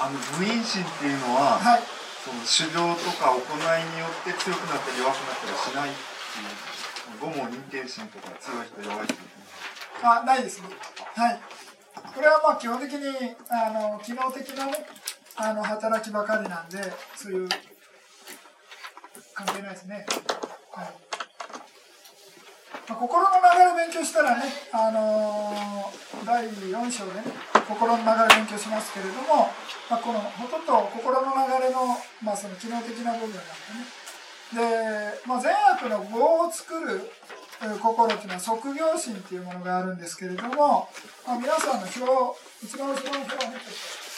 あの無因心っていうのは、はい、その修行とか行いによって強くなったり弱くなったりしないっていう五問認定心とか強い人弱い人あないですね。はい。これはまあ基本的にあの機能的なねあの働きばかりなんでそういう関係ないですね。はい。まあ、心の流れ勉強したらね、あのー第4章でね心の流れ勉強しますけれども、まあ、このほとんど心の流れの,、まあその機能的な部分なんでね。で、まあ、善悪の業を作る心っていうのは即行心っていうものがあるんですけれども、まあ、皆さんの表一番後ろの表を見てください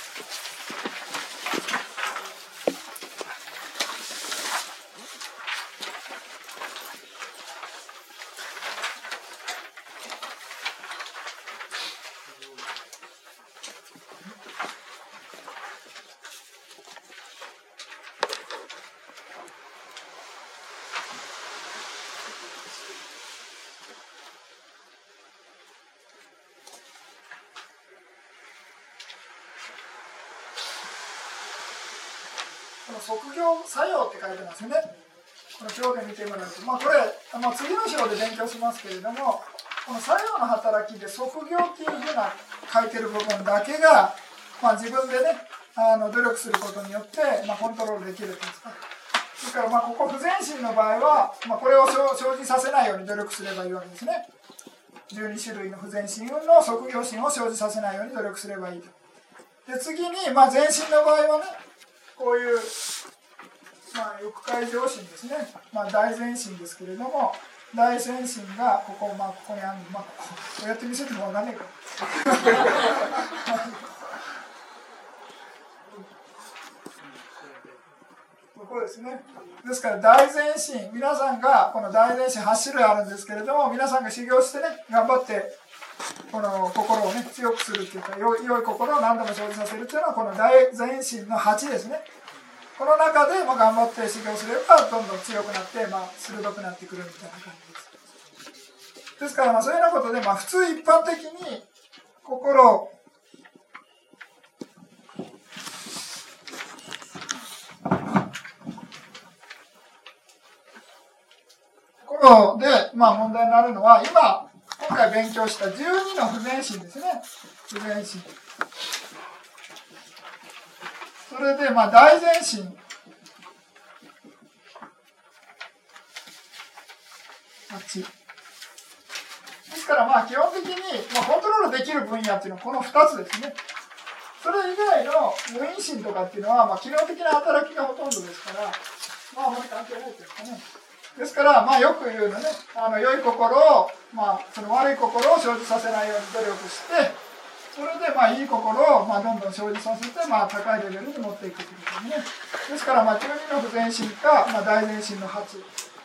この即業作用って書いてますね。この表で見てもらうと、まあ、これ、まあ、次の章で勉強しますけれども、この作用の働きで即業っていうふうな書いてる部分だけが、まあ、自分でね、あの努力することによって、まあ、コントロールできるんですか。ですから、まあ、ここ不全心の場合は、まあ、これを生生じさせないように努力すればいいわけですね。12種類の不全心の即業心を生じさせないように努力すればいいと。で次に、まあ、全身の場合はね、こういう、まあ、欲界上心ですね、まあ、大前心ですけれども、大前心がここ、まあ、ここにあるまあ、こここうやって見せてもわかんないか。ここですね。ですから大前進、皆さんがこの大前進8種類あるんですけれども、皆さんが修行してね、頑張って、この心をね、強くするっていうか、良い良い心を何度も生じさせるっていうのは、この大前進の8ですね。この中で、まあ、頑張って修行すれば、どんどん強くなって、まあ、鋭くなってくるみたいな感じです。ですから、まあ、そういうようなことで、まあ、普通一般的に心を心で、まあ、問題になるのは、今、今回勉強した12の不全心ですね。不全心。それで、まあ、大前心。8。ですから、まあ、基本的に、まあ、コントロールできる分野っていうのはこの2つですね。それ以外の無因心とかっていうのは、まあ、機能的な働きがほとんどですから、まあ、あまり関係ないというかね。ですから、まあ、よく言うのね、あの良い心を、まあ、その悪い心を生じさせないように努力して、それで、まあ、いい心を、まあ、どんどん生じさせて、まあ、高いレベルに持っていくということですね。ですから、まあ、12の不全心か、まあ、大前心の8。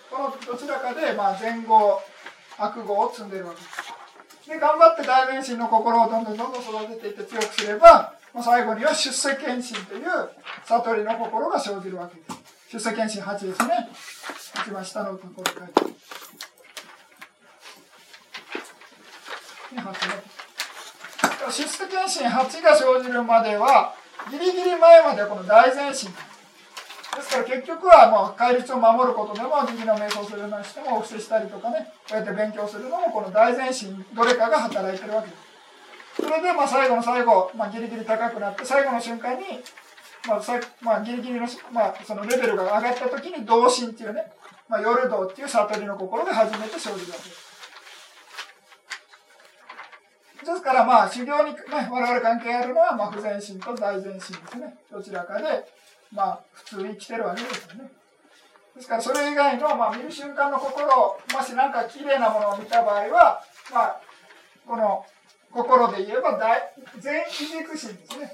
このどちらかで、まあ、前後、悪語を積んでいるわけです。で、頑張って大前心の心をどんどんどんどん育てていって強くすれば、まあ、最後には出世検心という悟りの心が生じるわけです。出世検心8ですね。一番下のところに書いてある。出世検診8が生じるまでは、ギリギリ前まではこの大前進。ですから結局はもう戒律を守ることでも、右の瞑想するのにしても、お布施したりとかね、こうやって勉強するのも、この大前進、どれかが働いてるわけです。それで、まあ最後の最後、まあギリギリ高くなって、最後の瞬間に、まあ、まあ、ギリギリの、まあ、そのレベルが上がった時に、同心っていうね、まあ、夜道っていう悟りの心で初めて生じるわけです。ですから、まあ、修行に、ね、我々関係あるのは、まあ、不全心と大前心ですね。どちらかで、まあ、普通に生きてるわけですよね。ですから、それ以外の、まあ、見る瞬間の心を、もし何か綺麗なものを見た場合は、まあ、この心で言えば大、全異軸心ですね。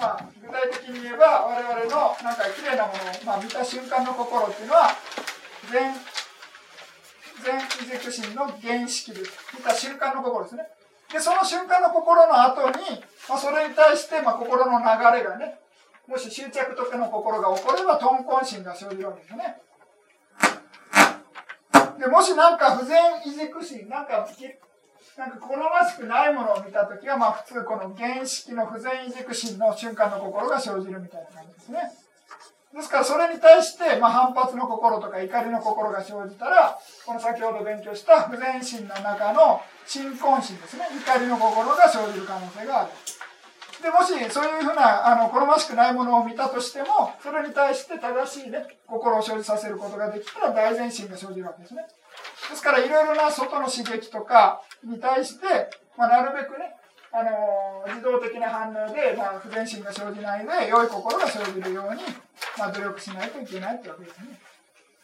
まあ、具体的に言えば、我々のなんか綺麗なものを、まあ、見た瞬間の心っていうのは、全、全異軸心の原式です。見た瞬間の心ですね。で、その瞬間の心の後に、まあ、それに対して、まあ、心の流れがね、もし執着とかの心が起これば、豚根心が生じるわけですね。で、もしなんか不全異軸心、なんかなんか好ましくないものを見たときは、まあ普通この原式の不全移軸心の瞬間の心が生じるみたいな感じですね。ですからそれに対して、まあ反発の心とか怒りの心が生じたら、この先ほど勉強した不全心の中の新婚心ですね。怒りの心が生じる可能性がある。で、もしそういうふうな、あの、好ましくないものを見たとしても、それに対して正しいね、心を生じさせることができたら大前進が生じるわけですね。ですから、いろいろな外の刺激とかに対して、まあ、なるべくね、あの自動的な反応で、まあ、不全心が生じないで、良い心が生じるように、まあ、努力しないといけないってわけですね。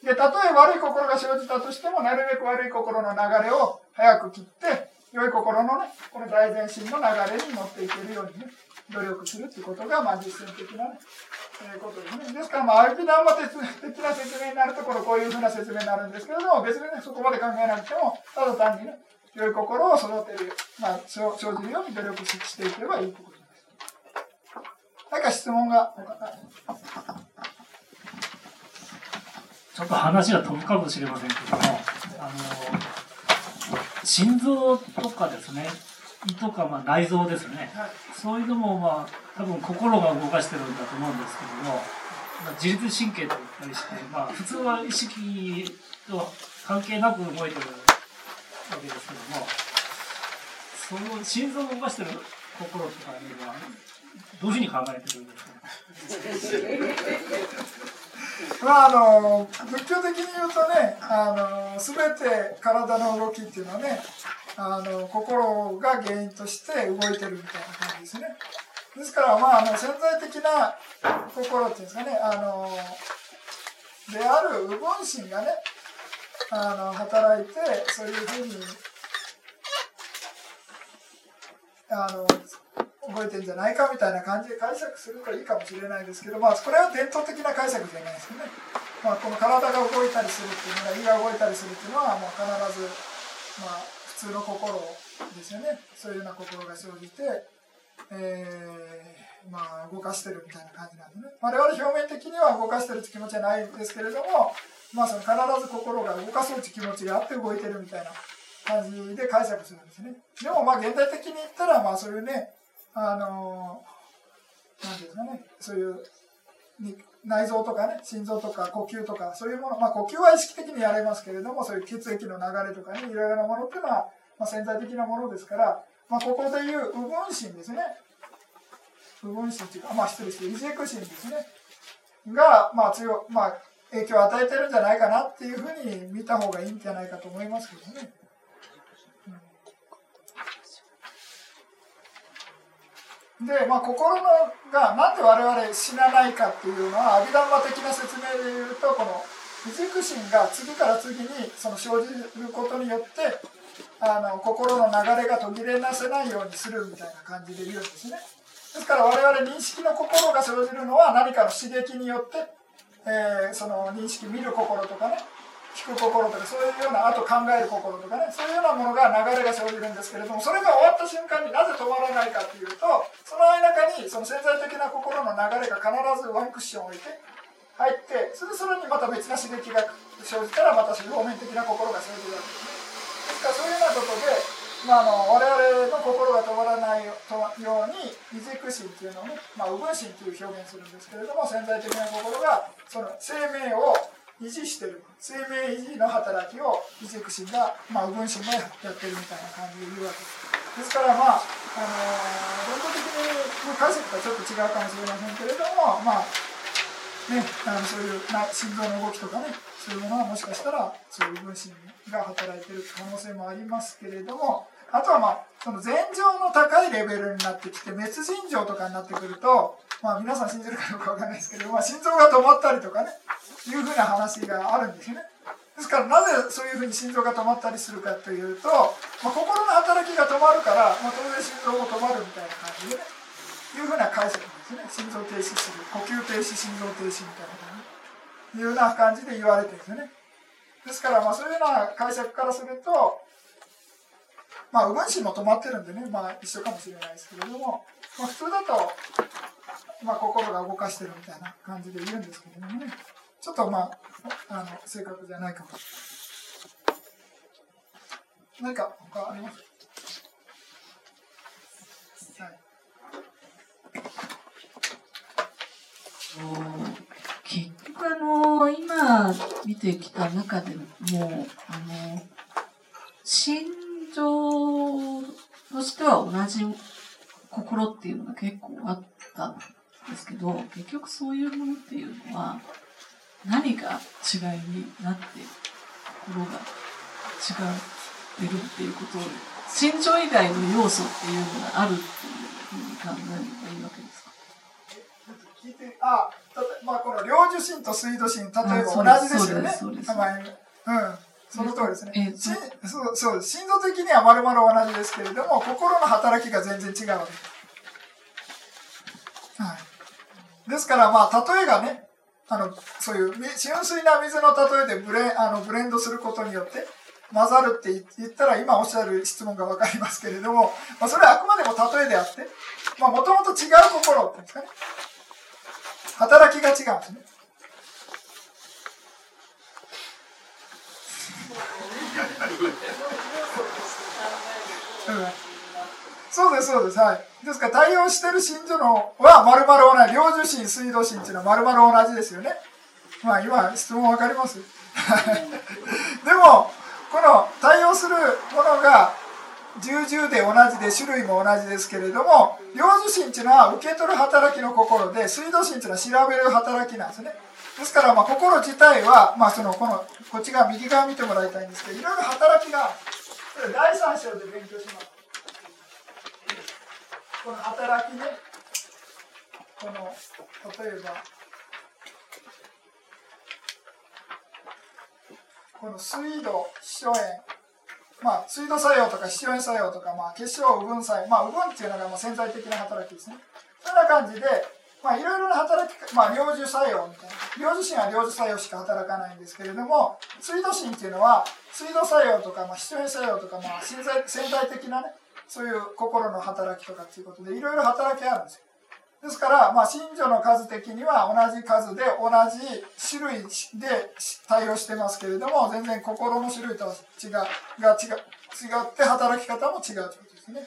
で、たとえ悪い心が生じたとしても、なるべく悪い心の流れを早く切って、良い心のね、この大前進の流れに乗っていけるようにね、努力するってことが、まあ、実践的なね、えー、ことですね。ですから、まあ、アルピダンマ的な説明になると、ころ、こういうふうな説明になるんですけれども、別にね、そこまで考えなくても、ただ単にね、良い心を育てる、まあ、生じるように努力していけばいいということです。何か質問が。ちょっと話が飛ぶかもしれませんけども、あの、心臓とかですね、胃とかまあ内臓ですね、はい、そういうのもまあ多分心が動かしてるんだと思うんですけども、まあ、自律神経と言ったりして、まあ、普通は意識と関係なく動いてるわけですけどもその心臓を動かしてる心とかにはどういうふうに考えてるんですかまああの仏教的に言うとねあの全て体の動きっていうのはねあの心が原因として動いてるみたいな感じですね。ですから、まあ、あの潜在的な心っていうんですかね、あのである右分心がね、あの働いて、そういうふうにあの動いてんじゃないかみたいな感じで解釈するといいかもしれないですけど、まあ、これは伝統的な解釈じゃないですよね。まあ、この体が動いたりするっていうのは、胃が動いたりするっていうのは、もう必ず、まあ、普通の心ですよねそういうような心が生じて、えー、まあ動かしてるみたいな感じなんでね我々表面的には動かしてるって気持ちはないんですけれどもまあその必ず心が動かそうって気持ちがあって動いてるみたいな感じで解釈するんですねでもまあ現代的に言ったらまあそういうねあの何ですかねそういう内臓とかね、心臓とか呼吸とか、そういうもの、まあ呼吸は意識的にやれますけれども、そういう血液の流れとかね、いろいろなものっていうのは、まあ、潜在的なものですから、まあここでいう右分心ですね。右分心っていうか、まあ失礼して、イジェク心ですね。が、まあ強、まあ影響を与えてるんじゃないかなっていうふうに見た方がいいんじゃないかと思いますけどね。で、まあ、心のがなんで我々死なないかっていうのは阿弥陀マ的な説明で言うとこの不軸心が次から次にその生じることによってあの心の流れが途切れなせないようにするみたいな感じで言うんですね。ですから我々認識の心が生じるのは何かの刺激によって、えー、その認識見る心とかね聞く心とかそういうようなあと考える心とかねそういうようなものが流れが生じるんですけれどもそれが終わった瞬間になぜ止まらないかっていうとその間にその潜在的な心の流れが必ずワンクッション置いて入ってそれでそれにまた別な刺激が生じたらまた表面的な心が生じるわけですね。ですからそういうようなことでまあ、あの我々の心が止まらないように異軸心っていうのを、まあ、右分心っていう表現するんですけれども潜在的な心がその生命を維持してる生命維持の働きを異軸心が、まあ、右分心がやってるみたいな感じで言うわけです。ですからまああのー、論的に解釈がちょっと違うかもしれませんけれどもまあねあのそういうな心臓の動きとかねそういうものはもしかしたらそういう分心が働いてる可能性もありますけれどもあとはまあその前情の高いレベルになってきて滅人情とかになってくるとまあ皆さん信じるかどうかわかんないですけど、まあ、心臓が止まったりとかねいうふうな話があるんですよね。ですからなぜそういうふうに心臓が止まったりするかというと、まあ、心の働きが止まるから、まあ、当然心臓も止まるみたいな感じでねいうふうな解釈心臓停止する呼吸停止心臓停止みたいないうような感じで言われてるんですよね。ですからまあそういうような解釈からするとまあ右半身も止まってるんでねまあ一緒かもしれないですけれども、まあ、普通だとまあ心が動かしてるみたいな感じで言うんですけれどもね。ちょっとまああの正確じゃないかも。何か他あります？はい。結局あの今見てきた中でもあの心情としては同じ心っていうのが結構あったんですけど結局そういうものっていうのは何が違いになって心が違ってるっていうことを心情以外の要素っていうのがあるっていうふうに考えればいいわけです。てあまあこの領受心と水道心例えばあ同じですよね。そうですそうん。その通りですね、えそうそう。心臓的にはまるまる同じですけれども心の働きが全然違うわけ。です、はい、ですからまあ例えがねあのそういうみ純粋な水の例えでブレあのブレンドすることによって混ざるって言ったら今おっしゃる質問が分かりますけれども、まあ、それはあくまでも例えであってもともと違う心っていうんですかね働きが違うんですね。そうです、そうです。はい。ですから、対応してる信者のは、まるまる同じ。領受心、水道心っていうのは、まるまる同じですよね。まあ、今、質問わかります？でも、この対応するものが、重々で同じで、種類も同じですけれども、領受心っていうのは、受け取る働きの心で、水道心っていうのは調べる働きなんですね。ですから、まあ、心自体は、まあ、その、この、こっち側、右側見てもらいたいんですけど、いろいろ働きが、これ第三章で勉強します。この働きね、この、例えば、この水道、秘書炎、まあ、水道作用とか秘書炎作用とか、まあ、結晶、右分作用、まあ、右分っていうのがまあ潜在的な働きですね。そんな感じで、まあ、いろいろな働き、まあ、領受作用みたいな。領受心は領受作用しか働かないんですけれども、水道心っていうのは、水道作用とか、まあ、秘書炎作用とか、まあ、潜在潜在的なね、そういう心の働きとかっていうことでいろいろ働きあるんですよ。ですから、まあ、信者の数的には同じ数で同じ種類で対応してますけれども全然心の種類とは違うが違違って働き方も違うということですね。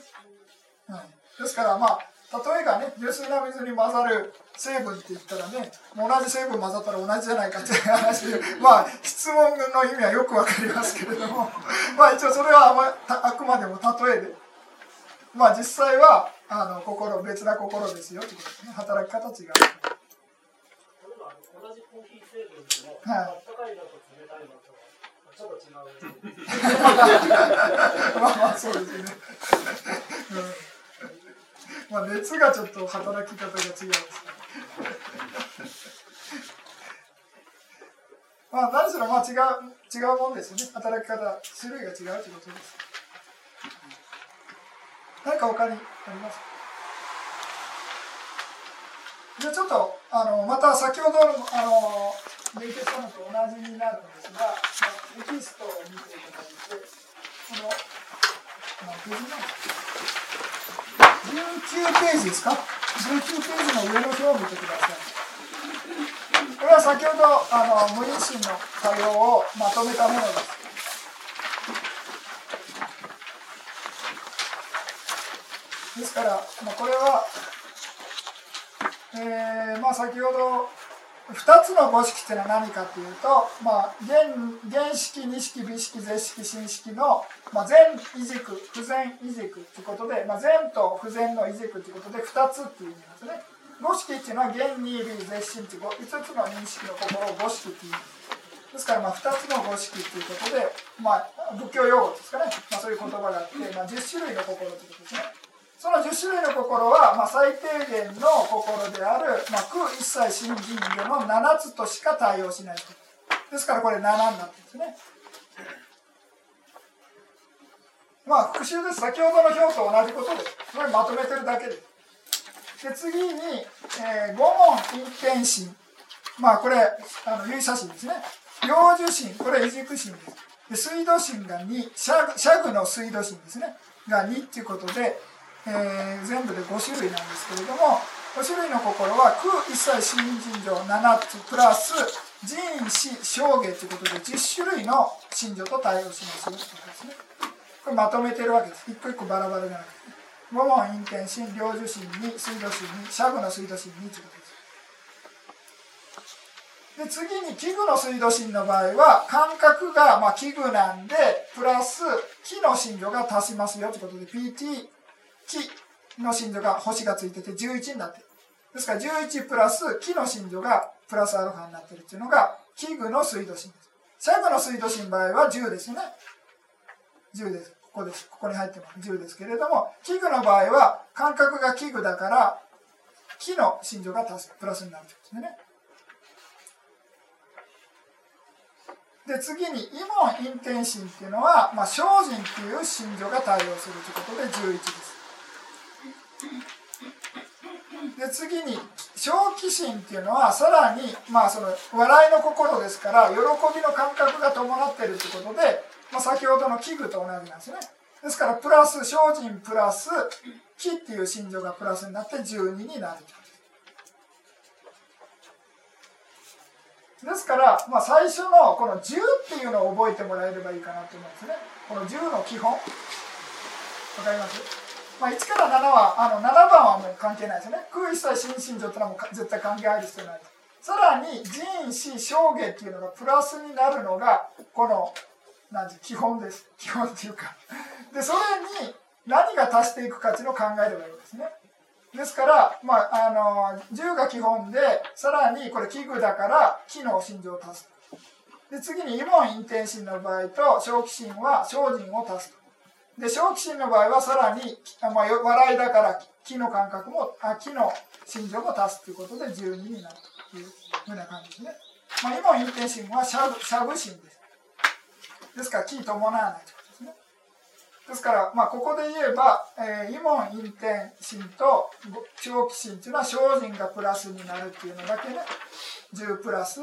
はい、ですからまあ例えがね純粋な水に混ざる成分って言ったらね同じ成分混ざったら同じじゃないかっていう話でまあ質問の意味はよくわかりますけれどもまあ一応それはあ,、あくまでも例えでまあ実際はあの心別な心ですよってことですね働き方違う。同じコーヒー成分でも、はい あったかいのと冷たいのとちょっと違う。まあまあそうですね。うん、まあ熱がちょっと働き方が違うんですね。まあ何しろまあ違う違うもんですよね。働き方種類が違うということです。何か他にあります？か。じゃあちょっとあのまた先ほどのあの勉強したのと同じになるんですが、まあ、テキストを見ていただいてこの、まあ、ページなんです19ページですか？19ページの上の表を見てください。これは先ほどあの無因心の対応をまとめたものです。ですから、まあ、これはえーまあ、先ほど2つの五式っていうのは何かというと、まあ、原原式二式美式絶式新式の、まあ、全異軸不全異軸ということで、まあ、全と不全の異軸ということで2つっていう意味なんですね。五式っていうのは原二類絶心っていう5つの認識の心を五式っていうですからまあ2つの五式ということで、まあ、仏教用語ですかね、まあ、そういう言葉があって、まあ、10種類の心ということですね。その10種類の心は、まあ、最低限の心である、まあ、空一切新人魚の7つとしか対応しない。ですからこれ7になってるんですね。まあ復習です。先ほどの表と同じことです。これまとめてるだけです。で次に、えー、五問陰天心。まあこれ、あの、有写真ですね。領受心、これ異軸心です。で水道心が2、シャグシャグの水道心ですね。が2っていうことで、えー、全部で5種類なんですけれども5種類の心は空一切新人情7つプラス人死証言ということで10種類の信条と対応しますよということですね。これまとめてるわけです。一個一個バラバラじゃなくて五問陰天心領受心に水道心にシャグの水道心にということです。で次に器具の水道神の場合は感覚がまあ器具なんでプラス木の心情が足しますよということで PT 木の心情が星がついてて11になってる。ですから11プラス木の心情がプラスアルファになってるっていうのが器具の水道神です。最後の水道神の場合は10ですね。10です。ここです。ここに入ってます。10ですけれども器具の場合は感覚が器具だから木の心情がプラスになるということですね。で次にイモンインテンシンっていうのは、まあ、精進っていう心情が対応するということで11です。で次に正気心っていうのはさらに、まあ、その笑いの心ですから喜びの感覚が伴ってるってことで、まあ、先ほどの器具と同じなんですね。ですからプラス精進プラス気っていう心情がプラスになって12になるですから、まあ、最初のこの10っていうのを覚えてもらえればいいかなと思うんですね。この10の基本。わかります？まあ、1から7はあの7番はもう関係ないですよね。空一切新心情ってのはもう絶対関係ある必要ないさらに人死証言っていうのがプラスになるのがこの何て基本です。基本っていうか。でそれに何が足していくかっていうのを考えればいいですね。ですから、まあ、あの10が基本でさらにこれ器具だから機能心情を足す。で次にイモンインテンシンの場合と正気心は精進を足すで正気心の場合はさらに、まあ、笑いだから木の感覚もあ木の心情も足すということで12になるというふうな感じですね。まあ、今の運転心はしゃぶしゃぶ心です。ですから木伴わないということですね。ですから、まあ、ここで言えば、えー、イモン、インテン心と長期心というのは精進がプラスになるっていうのだけね、10プラス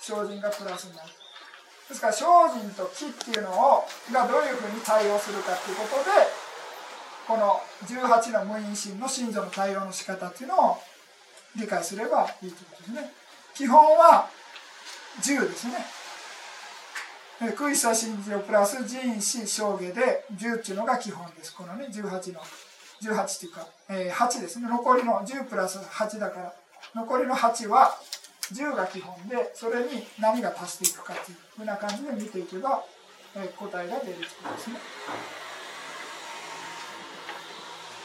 精進がプラスになる。ですから精進と気っていうのをがどういうふうに対応するかっていうことでこの18の無因心の信条の対応の仕方っていうのを理解すればいいということですね。基本は10ですね。クイサ信条プラス人死証下で10っていうのが基本です。このね18の18っていうか、えー、8ですね。残りの10プラス8だから残りの8は10が基本でそれに何が足していくかというふうな感じで見ていけば、え答えが出るということですね。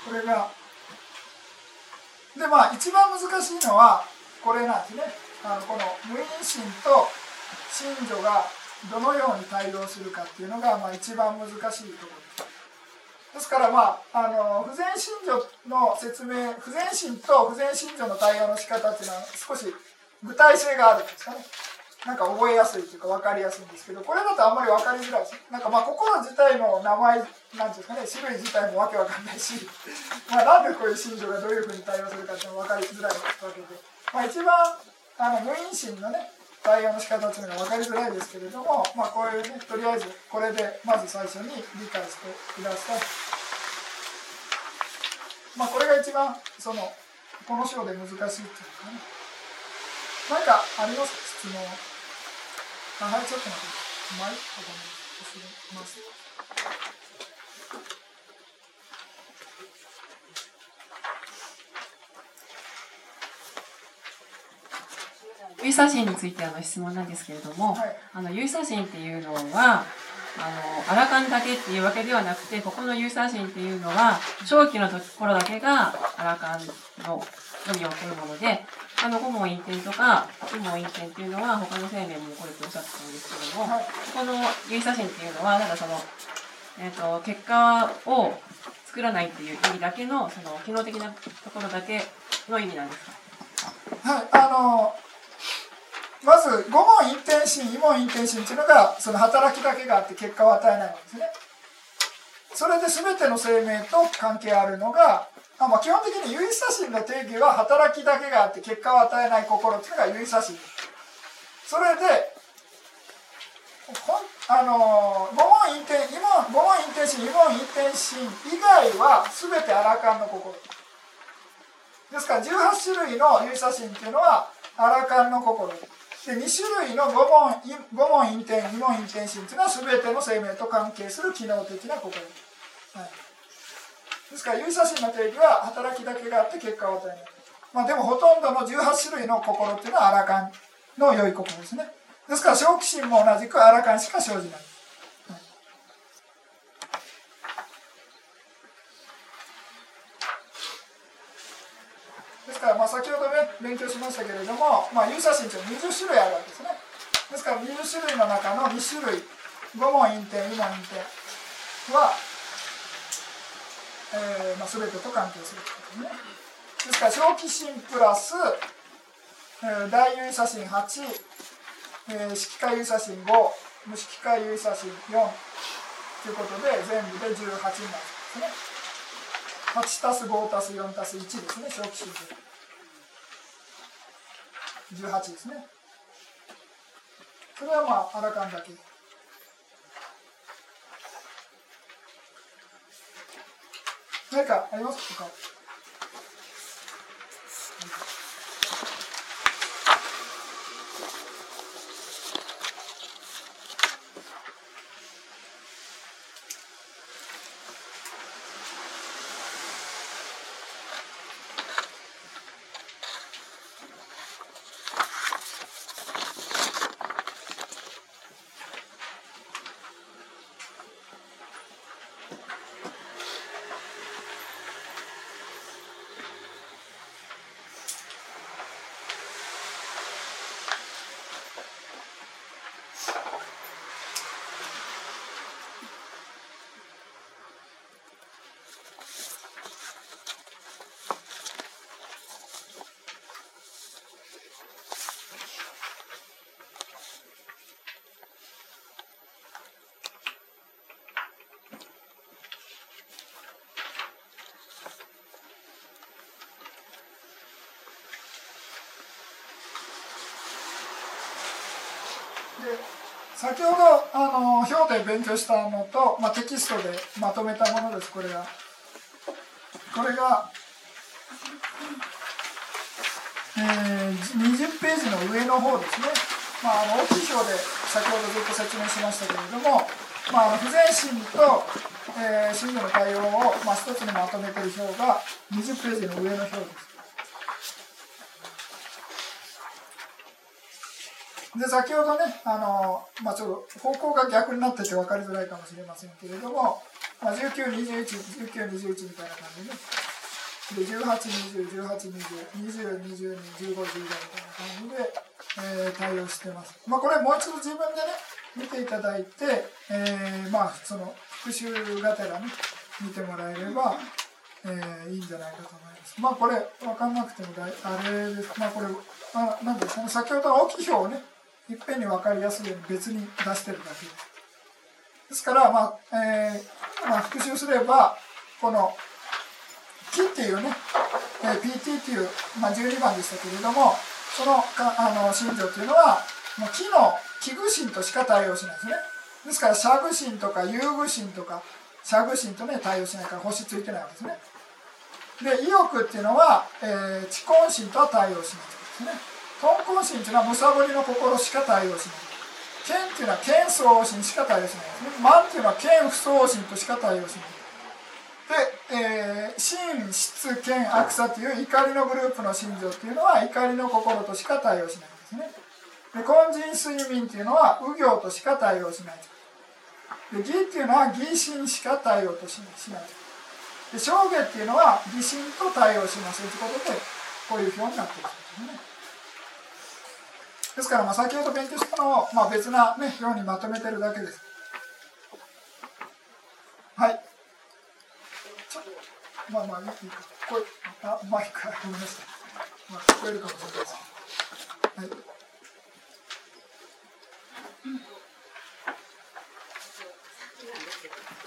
これがでまあ一番難しいのはこれなんですね。あのこの無因心と信女がどのように対応するかっていうのが、まあ、一番難しいところです。ですからまああの不全信女の説明不全心と不全信女の対応の仕方っていうのは少し具体性があるんですかね。なんか覚えやすいというか分かりやすいんですけど、これだとあんまり分かりづらいです。なんかまあ心自体の名前、なんですかね、種類自体もわけわかんないし、まあなんでこういう信条がどういうふうに対応するかっていうの分かりづらいわけで、まあ一番あの無因心のね、対応の仕方っていうのが分かりづらいですけれども、まあこういうね、とりあえずこれでまず最初に理解してください。まあこれが一番その、この章で難しいっていうかね。何かあります質問あはいちょっと待ってマイクがます。ユーサシンについてあの質問なんですけれども、はい、あのユーサシンっていうのはあのアラカンだけっていうわけではなくてここのユーサシンっていうのは長期のところだけがアラカンののみを取るものであの、ホモ陰転とか、イモ陰転っていうのは他の生命も起こるとおっしゃってたんですけども、この有写真っていうのは、なんかその、えっ、ー、と、結果を作らないっていう意味だけの、その、機能的なところだけの意味なんですか？はい、あの、まず、五問陰転心、異問陰転心っていうのが、その働きだけがあって結果を与えないわけですね。それで全ての生命と関係あるのが、あまあ、基本的に唯差心の定義は働きだけがあって結果を与えない心っていうのが唯差心それであの五問陰転今五問陰転心二問陰転心以外は全てアラカンの心。ですから18種類の唯差心っていうのはアラカンの心。で2種類の五問五問陰転二問陰転心っていうのは全ての生命と関係する機能的な心、はい。ですから有差心の定義は働きだけがあって結果を与えない、まあ、でもほとんどの18種類の心っていうのはアラカンの良い心ですね。ですから、正気心も同じくあらかんしか生じない。ですから、まあ、先ほどね、勉強しましたけれども、まあ、有写真というのは20種類あるわけですね。ですから、20種類の中の2種類、5問陰点、2問陰点は、えーまあ、全てと関係するということですね。ですから、正気心プラス、えー、大有写真8、えー、色化有写真5、無色化有写真4ということで、全部で18になるんですね。8たす5たす4たす1ですね、正気心で。18ですね。それはまあ、あらかんだけ。何かありますか？先ほどあの表で勉強したのと、まあ、テキストでまとめたものですこれが。これが、えー、20ページの上の方ですね、まあ、あの大きい表で先ほどずっと説明しましたけれども、まあ、不全心と、えー、信の対応を、まあ、一つにまとめている表が20ページの上の表です。で先ほどねあの、まあ、ちょっと方向が逆になってて分かりづらいかもしれませんけれども、まあ、19211921 19みたいな感じで、ね、で1820182020221515みたいな感じで、えー、対応してます、まあ、これもう一度自分でね見ていただいて、えー、まあその復習がてらね見てもらえれば、えー、いいんじゃないかと思います。まあこれ分かんなくてもだいあれです。まあこれあなんでその先ほどの大きい表をねいっぺんに分かりやすいように別に出してるだけです。ですから、まあえーまあ、復習すればこの「木」っていうね、えー、PT っていう、まあ、12番でしたけれどもそのかあの信条っていうのはもう木の器具心としか対応しないですね。ですから、社具心とか遊具心とか、社具心とね、対応しないから星ついてないわけですね。で、意欲っていうのは、えー、知根心とは対応しないですね。豚根心っていうのはむさぼりの心しか対応しない。剣っていうのは剣相心しか対応しないですね万っていうのは剣不相心としか対応しないで、えー、心質剣悪さという怒りのグループの心情っていうのは怒りの心としか対応しないんですねで根人睡眠っていうのは右行としか対応しないで義っていうのは義心しか対応としないで正下っていうのは義心と対応しますということでこういう表になっているんですねですから、まあ、先ほど勉強したのを、まあ、別な、ね、ようにまとめてるだけです。はい。ちょっと、まあまあいいか。これ、あ、マイクがごめんなさい。まあ、聞こえるかもしれないです。はい。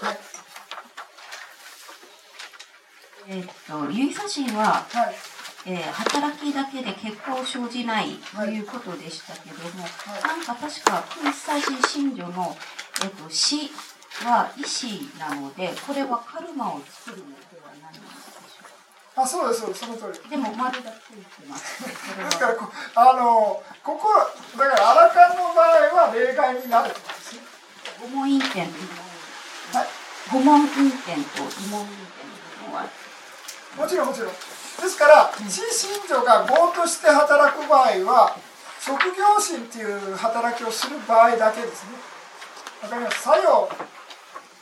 はい、えっと、有写真は、はいえー、働きだけで結果を生じないということでしたけども、はい、なんか確か空サジ信女の、えーと、死は意志なのでこれはカルマを作るのではないんでしょうか。あそうですそうですその通り。でも丸がついてます。ですからこあのここだからアラカンの場合は例外になるんですね。五問陰点とはい。五問陰点と異問陰点のは。もちろんもちろんですから、死信条が業として働く場合は、職業心っていう働きをする場合だけですね。わかります？作用。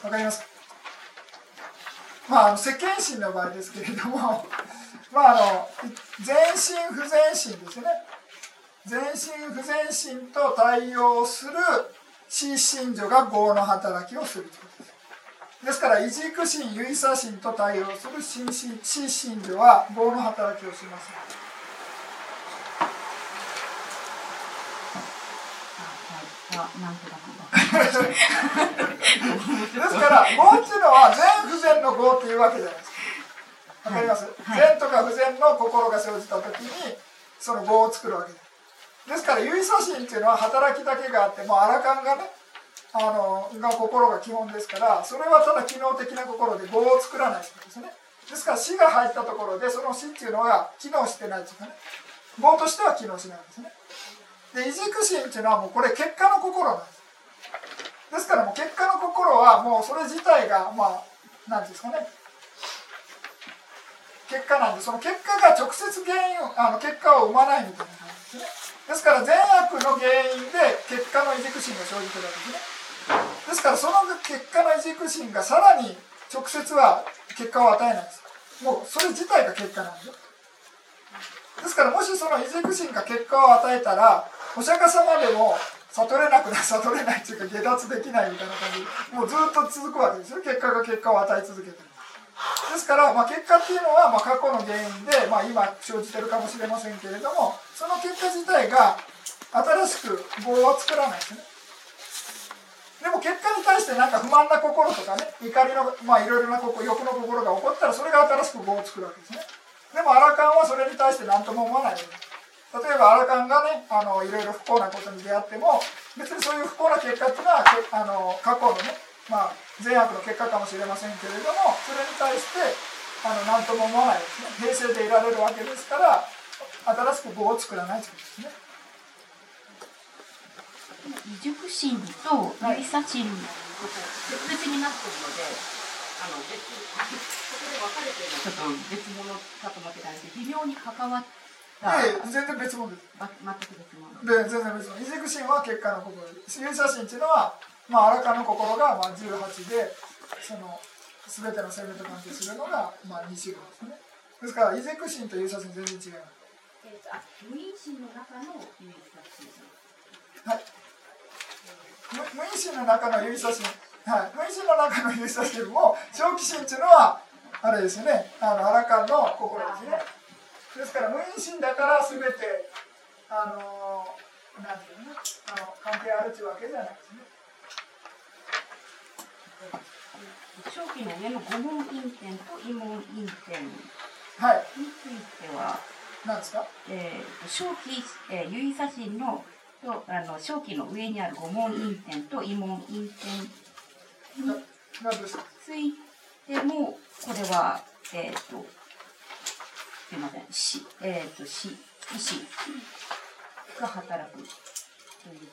わかります？まあ世間心の場合ですけれども まああの全身不全身ですね。全身不全身と対応する心身女が業の働きをするということです。ですから、異軸心、唯差心と対応する心身女は業の働きをします。ですから、業っていうのは全不全の業っていうわけじゃないですか。わかります、はい、善とか不全の心が生じた時に、その業を作るわけです。ですから、唯差心っていうのは働きだけがあって、もうアラカンがね、あのが心が基本ですからそれはただ機能的な心で業を作らないということですね。ですから死が入ったところでその死っていうのが機能してないというかね。業としては機能しないんですね。で異軸心っていうのはもうこれ結果の心なんです。ですからもう結果の心はもうそれ自体がまあ何ていうんですかね。結果なんでその結果が直接原因あの結果を生まないみたいな感じですね。ですから善悪の原因で結果の異軸心が生じてるわけですね。ですからその結果の異軸心がさらに直接は結果を与えないです。もうそれ自体が結果なんですよ。ですからもしその異軸心が結果を与えたらお釈迦様でも悟れなくな 悟れないというか下脱できないみたいな感じもうずっと続くわけですよ。結果が結果を与え続けてる。ですから、まあ、結果っていうのは、まあ、過去の原因で、まあ、今生じてるかもしれませんけれどもその結果自体が新しく棒を作らないですね。でも結果に対してなんか不満な心とかね怒りのまあいろいろな欲の心が起こったらそれが新しく業を作るわけですね。でもアラカンはそれに対して何とも思わない例えばアラカンがねあのいろいろ不幸なことに出会っても別にそういう不幸な結果っていうのはあの過去のねまあ善悪の結果かもしれませんけれどもそれに対してあの何とも思わないですね。平静でいられるわけですから新しく業を作らないということですね。異熟心と指差心の別々になってるので、あの別そこで分かれてるちょっと別物かと思ってたんですけど微妙に関わった。ええ、全然別物です。全く別物。で、全然別物。異軸心は結果の心です。指差心っていうのは、まあ、荒かの心がまあ18で、その、すべての生命と関係するのが、まあ、2種類ですね。ですから、異軸心と指差心全然違います。えっ、ー、と、あ、無因心の中の指差心。はい。無意識の中の指差し、はい、無意識の中の指差しも長期心っていうのはあれですよねあのアラカンの心ですね。ですから無意識だから全てあのなんていうのあの関係あるというわけじゃないですね。長期の上の五問陰点と異問陰点については、何ですか、えー、小期、えー、指差しのとあの正気の上にある五問陰点と異問陰点についてもこれはえっ、ー、とすみませんしえっ、ー、とし意志が働くという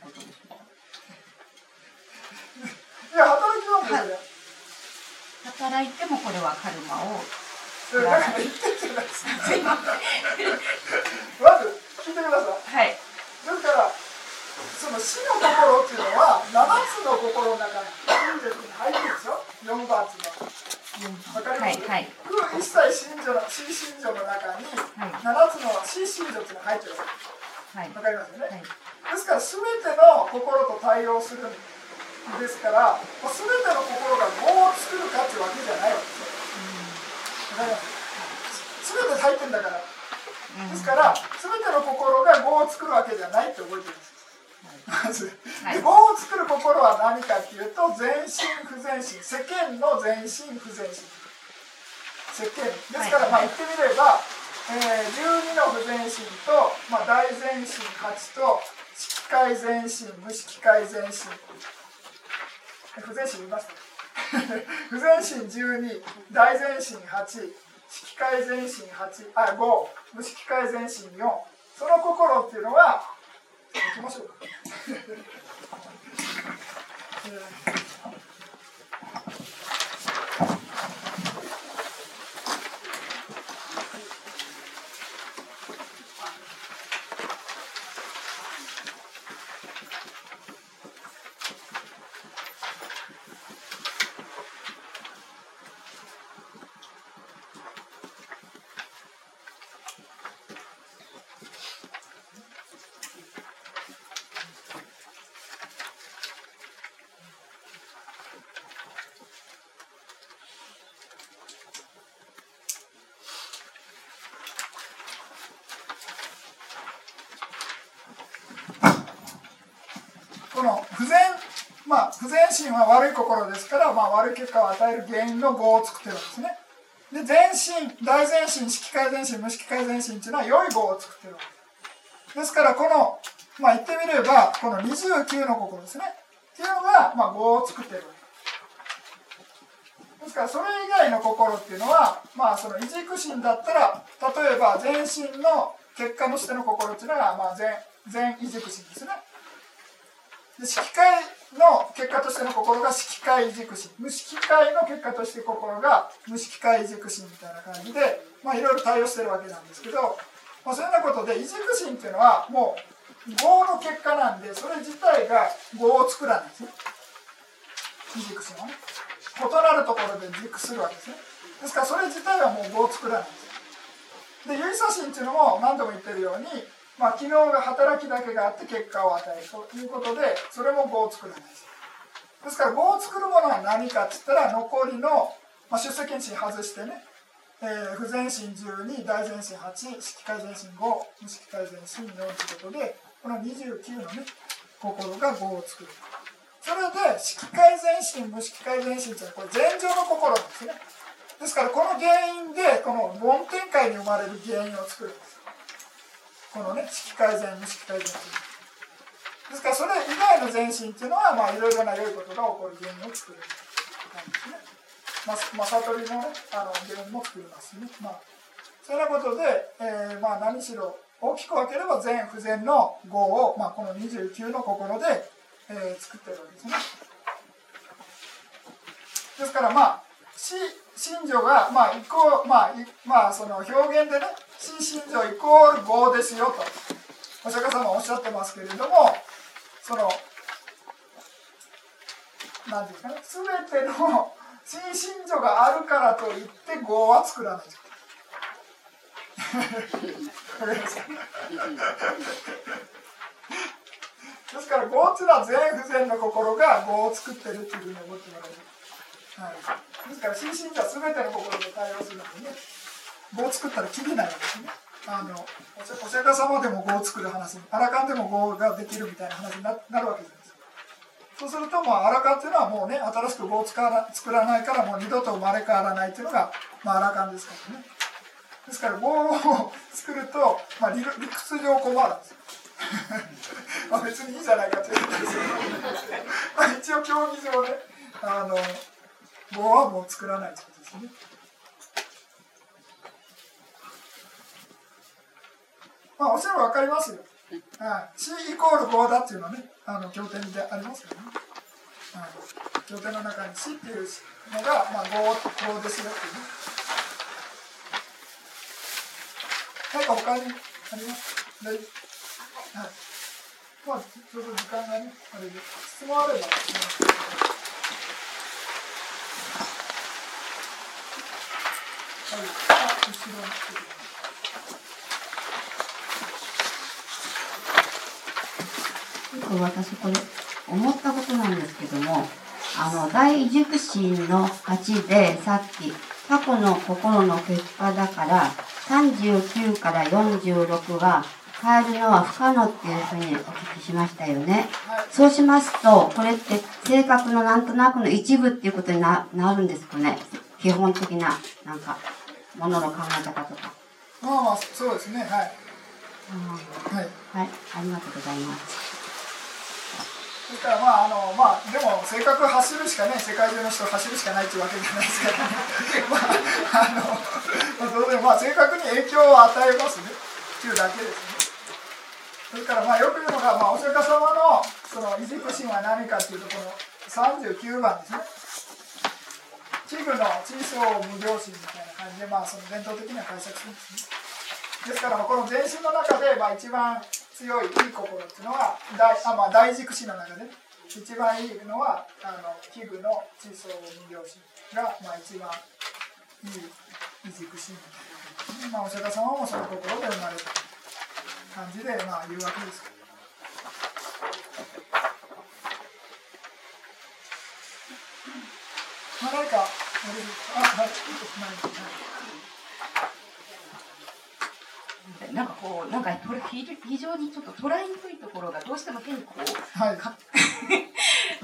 ことでしょうか。いや働きなんです働いてもこれはカルマをすいません。まず聞いてください。はい。ですからその死の心っていうのは7つの心の中に真実に入ってるでしょ？4月の。わかります、はいはい、一切信条の死信条の中に7つの死信条っていうのが入ってるわけ、はい、わかりますよね、はい、ですから全ての心と対応するんです。から全ての心が業を作るかっていうわけじゃないわけ。ですよわかります？全て入ってんだから。ですから全ての心が業を作るわけじゃないって覚えてるんですまず、はい、棒を作る心は何かっていうと全身不全身世間の全身不全身。世間。ですから、まあ言ってみれば、えー、12の不全身と、まあ、大全身8と色界全身無色界全身。不全身見ます 不全身12大全身8色界全身8あ5無色界全身4その心っていうのは行きましょうか。不全まあ、不全心は悪い心ですから、まあ、悪い結果を与える原因の業を作ってるんですね。で全身大全身色界全身無色界全身っていうのは良い業を作ってるわけです。からこのまあ言ってみればこの29の心ですね。っていうのが、まあ、業を作ってるわけ。ですからそれ以外の心っていうのはまあその異軸心だったら例えば全身の結果としての心っていうのが、まあ全、全異軸心ですね。で色界の結果としての心が色界軸心無色界の結果として心が無色界軸心みたいな感じでまいろいろ対応してるわけなんですけど、まあ、そういうようなことで異軸心っていうのはもう業の結果なんでそれ自体が業を作らないんですね。異軸心はね。異なるところで軸するわけですね。ですからそれ自体はもう業を作らないんですで有意差心っていうのも何度も言ってるようにまあ、機能が働きだけがあって結果を与えるということでそれも語を作らないですですから語を作るものは何かっつったら残りの、まあ、出席心外してね、えー、不全心12大全心8色界全心5無色界全心4ということでこの29のね心が語を作る。それで色界全心無色界全心っていうのはこれ前情の心ですね。ですからこの原因でこの梵天界に生まれる原因を作るんです。このね色改善無色改善というですからそれ以外の全身っていうのはまあいろいろな良いことが起こる原因を作れる感じですね。まあ、まあ、悟りのねあの原因も作りますね。まあそんなことで、えー、まあ何しろ大きく分ければ善不全の業を、まあ、この29の心で、えー、作ってるわけですね。ですからまあ信女がまあ一個まあまあその表現でね新信条イコール業ですよと。お釈迦様おっしゃってますけれどもその何て言うかね全ての新信条があるからといって業は作らない。ですから業っていうのは全不全の心が業を作ってるっていうふうに思ってもらえる、はい、ですから新信条は全ての心と対応するのでね棒作ったら切れないわけですね。あのお釈迦様でも棒を作る話アラカンでも棒ができるみたいな話になるわけですそうするともうアラカンっていうのはもうね新しく棒を作ら作らないからもう二度と生まれ変わらないっていうのが、まあ、アラカンですからね。ですから棒を作ると、まあ、理理屈上困るんです まあ別にいいじゃないかということですけど、まあ、一応競技上ねあの棒はもう作らないということですねまあ、おそらく分かりますよ。はい、C イコール5だっていうのはね、あの経典でありますからね。はい、経典の中に C っていうのが、まあ、5, 5ですよっていうね。何か他にあります？大はい。まあ、ちょうど時間がね、あれで、質問あれば、はい、あ、後ろに。私これ思ったことなんですけどもあの大熟心の8でさっき過去の心の結果だから39から46は変えるのは不可能っていうふうにお聞きしましたよね。そうしますと、これって性格のなんとなくの一部っていうことにななるんですかね？基本的な、なんか、ものの考え方とか。まあまあ、そうですね。はい。はい。はい。ありがとうございます。それからまああのまあでも性格走るしかね世界中の人走るしかないっていうわけじゃないですからねまああの、まあ、当然まあ性格に影響を与えますねっていうだけですねそれからまあよく言うのが、まあ、お釈迦様のその異軸心は何かっていうとこの39番ですね器具の地層無料心みたいな感じでまあその伝統的には解釈するんですね。ですからこの全身の中でまあ一番強いいい心っていうのは大あ、まあ、大軸子の中で、ね。一番いいのはあの器具の地層無病心が、まあ、一番いい異軸子まあ、お釈迦様もその心で生まれた感じで、まあ、言うわけです。まあ、何か、なんかこう、なんかこれ非常にちょっと捉えにくいところがどうしても変にこう、はい、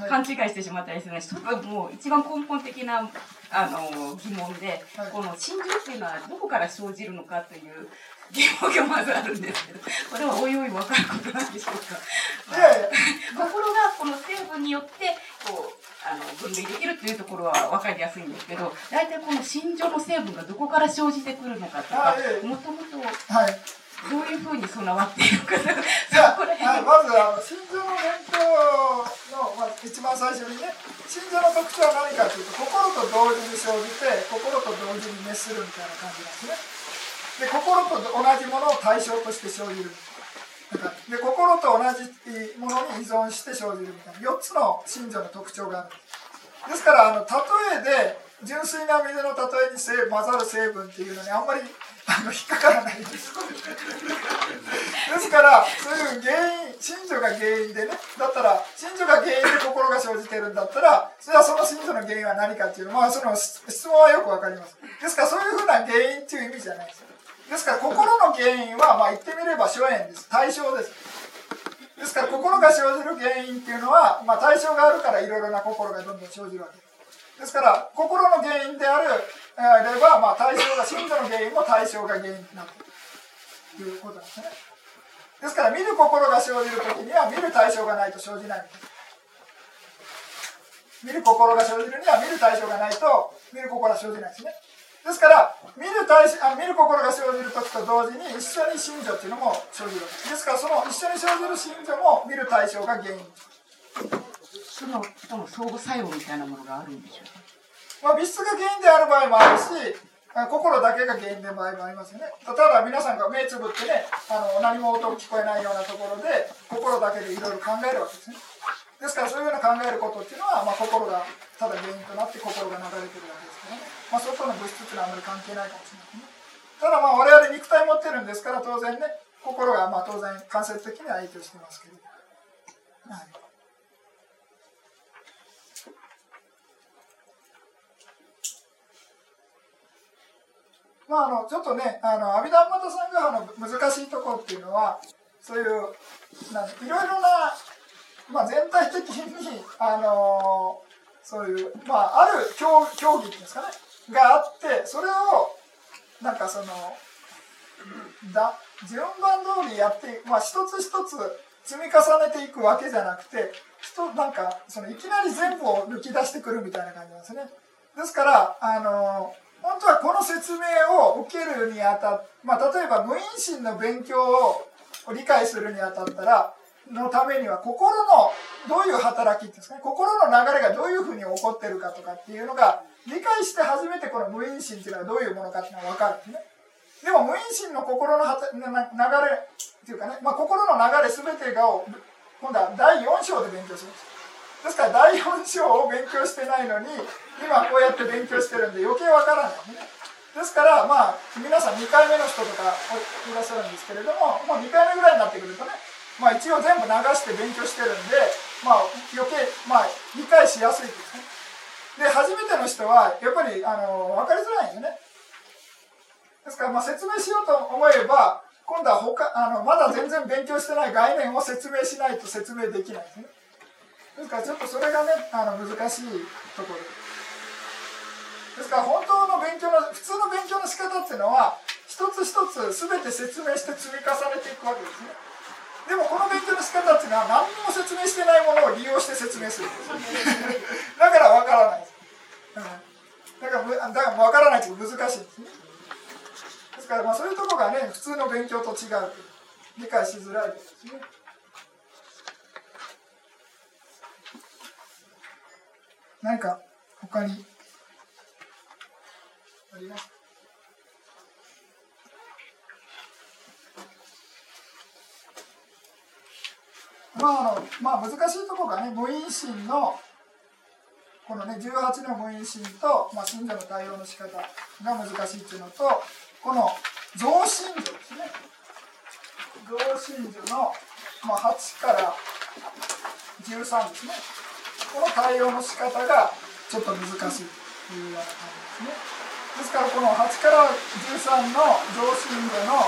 勘違いしてしまったりするので、一つもう一番根本的なあの疑問で、はい。この心情っていうのはどこから生じるのかという疑問がまずあるんですけど、これはおいおい分かることなんでしょうか？心がこの成分によってこうあの分類できるっていうところは分かりやすいんですけど大体この心情の成分がどこから生じてくるのかとかもともとはい。どういうふうに備わっているか じゃあ、そこらはい、辺まずあの心臓の弁当の、まあ、一番最初にね心臓の特徴は何かというと心と同時に生じて心と同時に熱するみたいな感じなんですね。で心と同じものを対象として生じる。みたいな で心と同じものに依存して生じるみたいな。4つの心情の特徴がある。んですですからあの例えで純粋な水の例えに混ざる成分っていうのにあんまりあの引っかからないです。ですからそういう原因心情が原因でね。だったら心情が原因で心が生じてるんだったらそれはその心情の原因は何かっていうのは、その質問はよくわかります。ですからそういうふうな原因っていう意味じゃないですですから心の原因はまあ言ってみれば諸縁です。対象です。ですから心が生じる原因っていうのは、まあ、対象があるからいろいろな心がどんどん生じるわけ。ですですから心の原因であるえーれば、まあ、対象が心情の原因も対象が原因になるということなんですね。ですから見る心が生じるときには見る対象がないと生じない見る心が生じるには見る対象がないと見る心は生じないですね。ですから見る対象あ見る心が生じる時と同時に一緒に心情っていうのも生じる。ですからその一緒に生じる心情も見る対象が原因。そのとの相互作用みたいなものがあるんでしょうか？まあ、物質が原因である場合もあるしあ心だけが原因で場合もありますよね。例えば皆さんが目つぶってねあの何も音聞こえないようなところで心だけでいろいろ考えるわけですねですからそういうような考えることっていうのは、まあ、心がただ原因となって心が流れてるわけですからね、まあ、外の物質っていうのはあまり関係ないかもしれないね。ただまあ我々肉体持ってるんですから当然ね心がまあ当然間接的には影響してますけど、はい。まあ、あのちょっとねあの阿弥陀又さんがの難しいところっていうのはそういうなんいろいろな、まあ、全体的にあのそういう、まあ、ある競競技っていうんですかねがあってそれをなんかそのだ順番通りやって、まあ、一つ一つ積み重ねていくわけじゃなくてなんかそのいきなり全部を抜き出してくるみたいな感じなんですね。ですからあの本当はこの説明を受けるにあたっまあ、例えば無因心の勉強を理解するにあたったらのためには心のどういう働きですかね心の流れがどういうふうに起こってるかとかっていうのが理解して初めてこの無因心っていうのがどういうものかっていうのが分かるんですね。でも無因心の心のはたな流れっていうかね、まあ、心の流れ全てがを今度は第4章で勉強するんです。ですから第4章を勉強してないのに今こうやって勉強してるんで余計わからないねですからまあ皆さん2回目の人とかいらっしゃるんですけれどももう2回目ぐらいになってくるとねまあ一応全部流して勉強してるんでまあ余計まあ理解しやすいですね。で初めての人はやっぱりあの分かりづらいんよね。ですからまあ説明しようと思えば今度は他あのまだ全然勉強してない概念を説明しないと説明できないですね。ですからちょっとそれがねあの難しいところ。ですから本当の勉強の普通の勉強の仕方っていうのは一つ一つ全て説明して積み重ねていくわけですね。でもこの勉強の仕方っていうのは何も説明してないものを利用して説明する。すだから分からない、だからだから分からないって難しいんですね。ですからまあそういうところがね普通の勉強と違う理解しづらいですね。何か他にありますか？まああのまあ難しいところがね無因心のこのね18の無因心と、まあ、信者の対応の仕方が難しいっていうのとこの増信女ですね増信女の、まあ、8から13ですねこの対応の仕方がちょっと難しいというような感じですね。ですからこの8から13の上心度の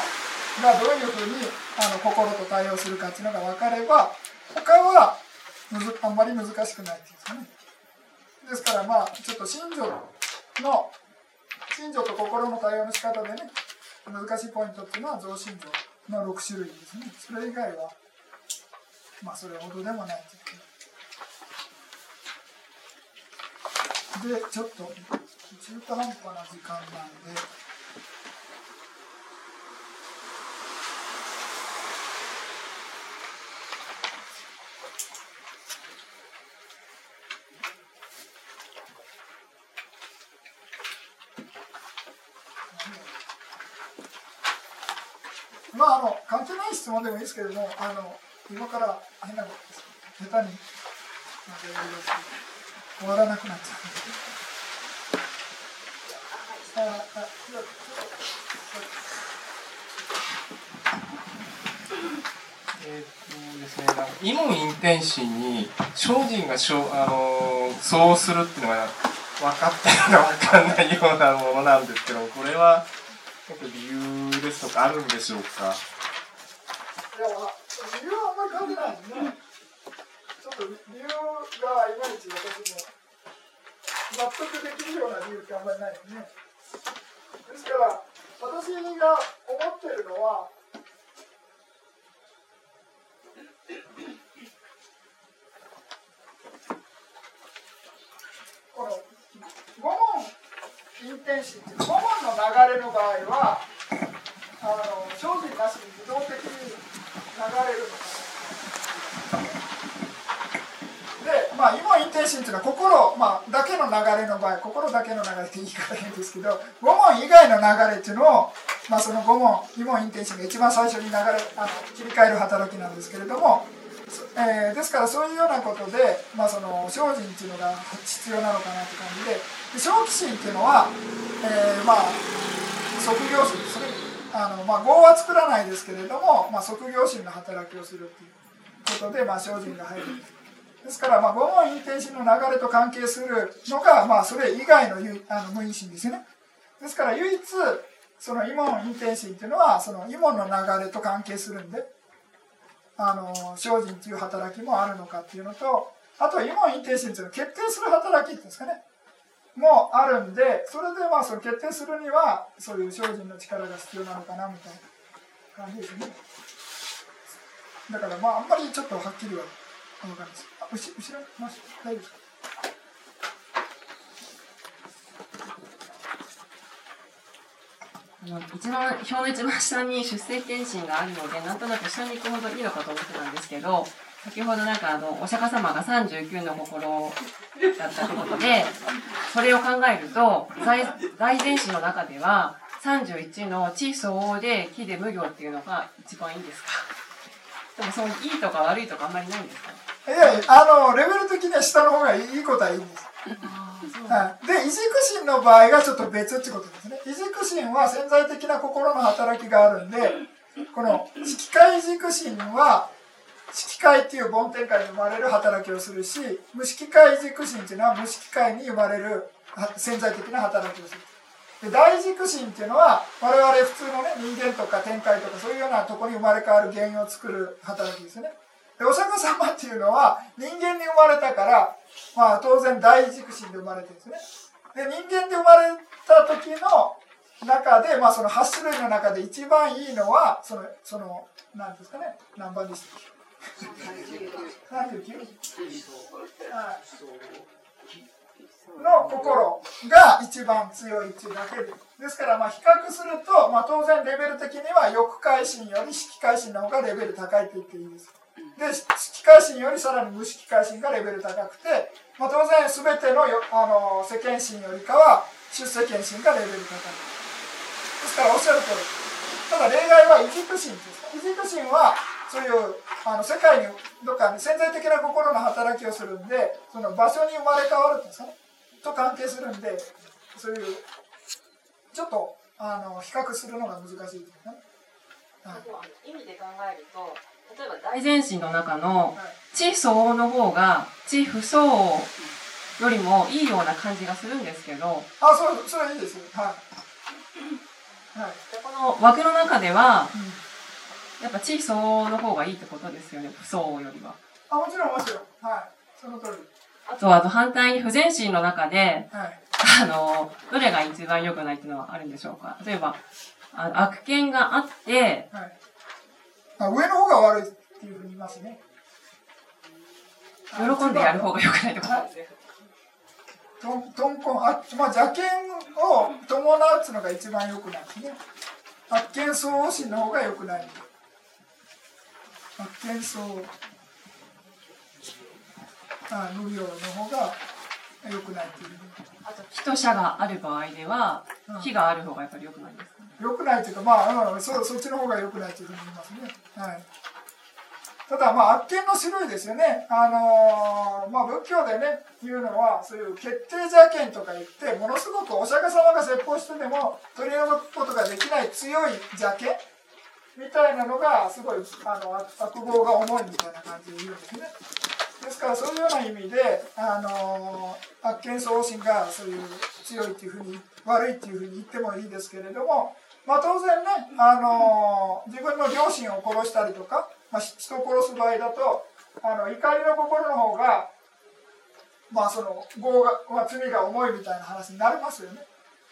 がどういうふうにあの心と対応するかっていうのが分かれば他はむずあんまり難しくないっていうですかね。ですからまあちょっと信女の信女と心の対応の仕方でね難しいポイントっていうのは増信女の6種類ですね。それ以外はまあそれほどでもないというでちょっと中途半端な時間なんでまああの問でもいいですけれどもあの今から変なこと下手に。終わらなくなっちゃう。ああじゃあちょっえーっとですね、なんかイモンインテンシーに精進がしょう、あのーそうするっていうのが分かったような分かんないようなものなんですけどこれはなんか理由ですとかあるんでしょうかといやまあ理由はあんまり関係ないですねちょっと理由がいまいち私も納得できるような理由ってあんまりないですね。ですから私が思ってるのはこの5問インテンシティ5問の流れの場合はあの精進なしに自動的に流れるのかなでまあ今インテンシンっていうのは心、まあ、だけの流れの場合心だけの流れって言い方変ですけど5問以外の流れっていうのを、まあ、その5問イモインテンシンが一番最初に流れあの切り替える働きなんですけれども、えーですからそういうようなことで、まあ、その精進っていうのが必要なのかなって感じでで正気心っていうのは、えーまあ即業心ですね。あの、まあ、業は作らないですけれども、まあ、即業心の働きをするっていうことで、まあ、精進が入る。ですから、まあ、五問因転心の流れと関係するのが、まあ、それ以外のあの無因心ですよね。ですから唯一その異問因転心っていうのはその異問の流れと関係するんであの精進っていう働きもあるのかっていうのとあとは異問因転心っていうのは決定する働きっていうんですかね。もあるんでそれでまあその決定するにはそういう精進の力が必要なのかなみたいな感じですね。だからまああんまりちょっとはっきりは分かんないですあ後後ろま大丈夫ですか？あの一番表の一番下に出生検診があるのでなんとなく下に行くほどいいのかと思ってたんですけど先ほどなんかあのお釈迦様が39の心だったってことでそれを考えると大大前史の中では31の地相応で木で無行っていうのが一番いいんですか？でもそのいいとか悪いとかあんまりないんですか？いやあのレベル的には下の方がいいことはいいんですはい、で、異軸心の場合がちょっと別ってことですね。異軸心は潜在的な心の働きがあるんで、この色界軸心は、色界っていう梵天界に生まれる働きをするし、無色界軸心っていうのは無色界に生まれるは潜在的な働きをする。で大軸心っていうのは我々普通のね人間とか天界とかそういうようなところに生まれ変わる原因を作る働きですね。でお釈迦様っていうのは人間に生まれたから、まあ、当然大軸心で生まれてるんですね。で人間で生まれた時の中で、まあ、その8種類の中で一番いいのはそのその何ですかね何番でしたっけ？39? はいの心が一番強いっていうだけでですからまあ比較すると、まあ、当然レベル的には欲界心より色界心の方がレベル高いと言っていいですで色界心よりさらに無色界心がレベル高くて、まあ、当然全てのよあの世間心よりかは出世間心がレベル高い。ですからおっしゃる通り。ただ例外は異軸心です。異軸心はそういうあの世界にどっかに潜在的な心の働きをするんでその場所に生まれ変わるんですね。と関係するんでそういうちょっとあの比較するのが難しいですね、はい。意味で考えると例えば大前進の中の地相応の方が地不相応よりもいいような感じがするんですけどあそうそれいいですよはい、はい。この枠の中ではうん。やっぱ地相応の方がいいってことですよね不相応よりは。あもちろんもちろん。はい。その通り。あとはあと反対に不全心の中で、はい。あの、どれが一番良くないっていうのはあるんでしょうか。例えば、あ悪見があって、はい。まあ、上の方が悪いっていうふうに言いますね。喜んでやる方が良くないとですね。とん豚根あ、まあ、邪見を伴うっていうのが一番良くないですね。悪見相応心の方が良くない。悪見相あ無病の方が良くないっていうあと、気と者がある場合ではうん、火がある方がやっぱり良くないですか良くないというかまあ、うん、そそっちの方が良くないというふうに言いますね。はい。ただまあ悪見の種類ですよね。あのーまあ仏教でね言うのはそういう決定邪見とか言ってものすごくお釈迦様が説法してでも取り除くことができない強い邪見みたいなのがすごいあの悪悪業が重いみたいな感じで言うんですね。ですからそういうような意味で、あのー悪見相応心がそういう強いっていうふうに悪いっていうふうに言ってもいいですけれども、まあ、当然ね、あの自分の両親を殺したりとか、まあ、人を殺す場合だとあの怒りの心の方が、まあ、その業が、まあ、罪が重いみたいな話になりますよね。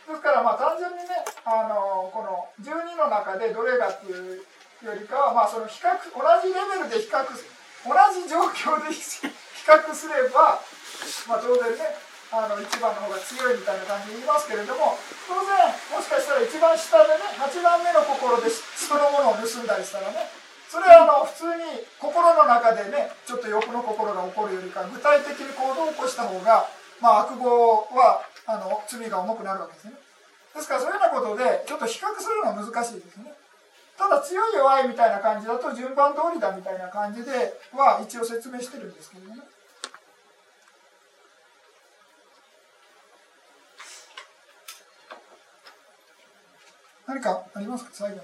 ですからまあ単純にね、あのこの12の中でどれがっていうよりかは、まあ、その比較同じレベルで比較同じ状況で比較すれば、まあ、当然ねあの1番の方が強いみたいな感じで言いますけれども当然もしかしたら一番下でね8番目の心で人のものを盗んだりしたらねそれはあの普通に心の中でねちょっと欲の心が起こるよりか具体的に行動を起こした方が、まあ、悪業はあの罪が重くなるわけですね。ですからそういうようなことでちょっと比較するのは難しいですね。ただ強い弱いみたいな感じだと順番通りだみたいな感じでは一応説明してるんですけどね。何かありますか？最後に。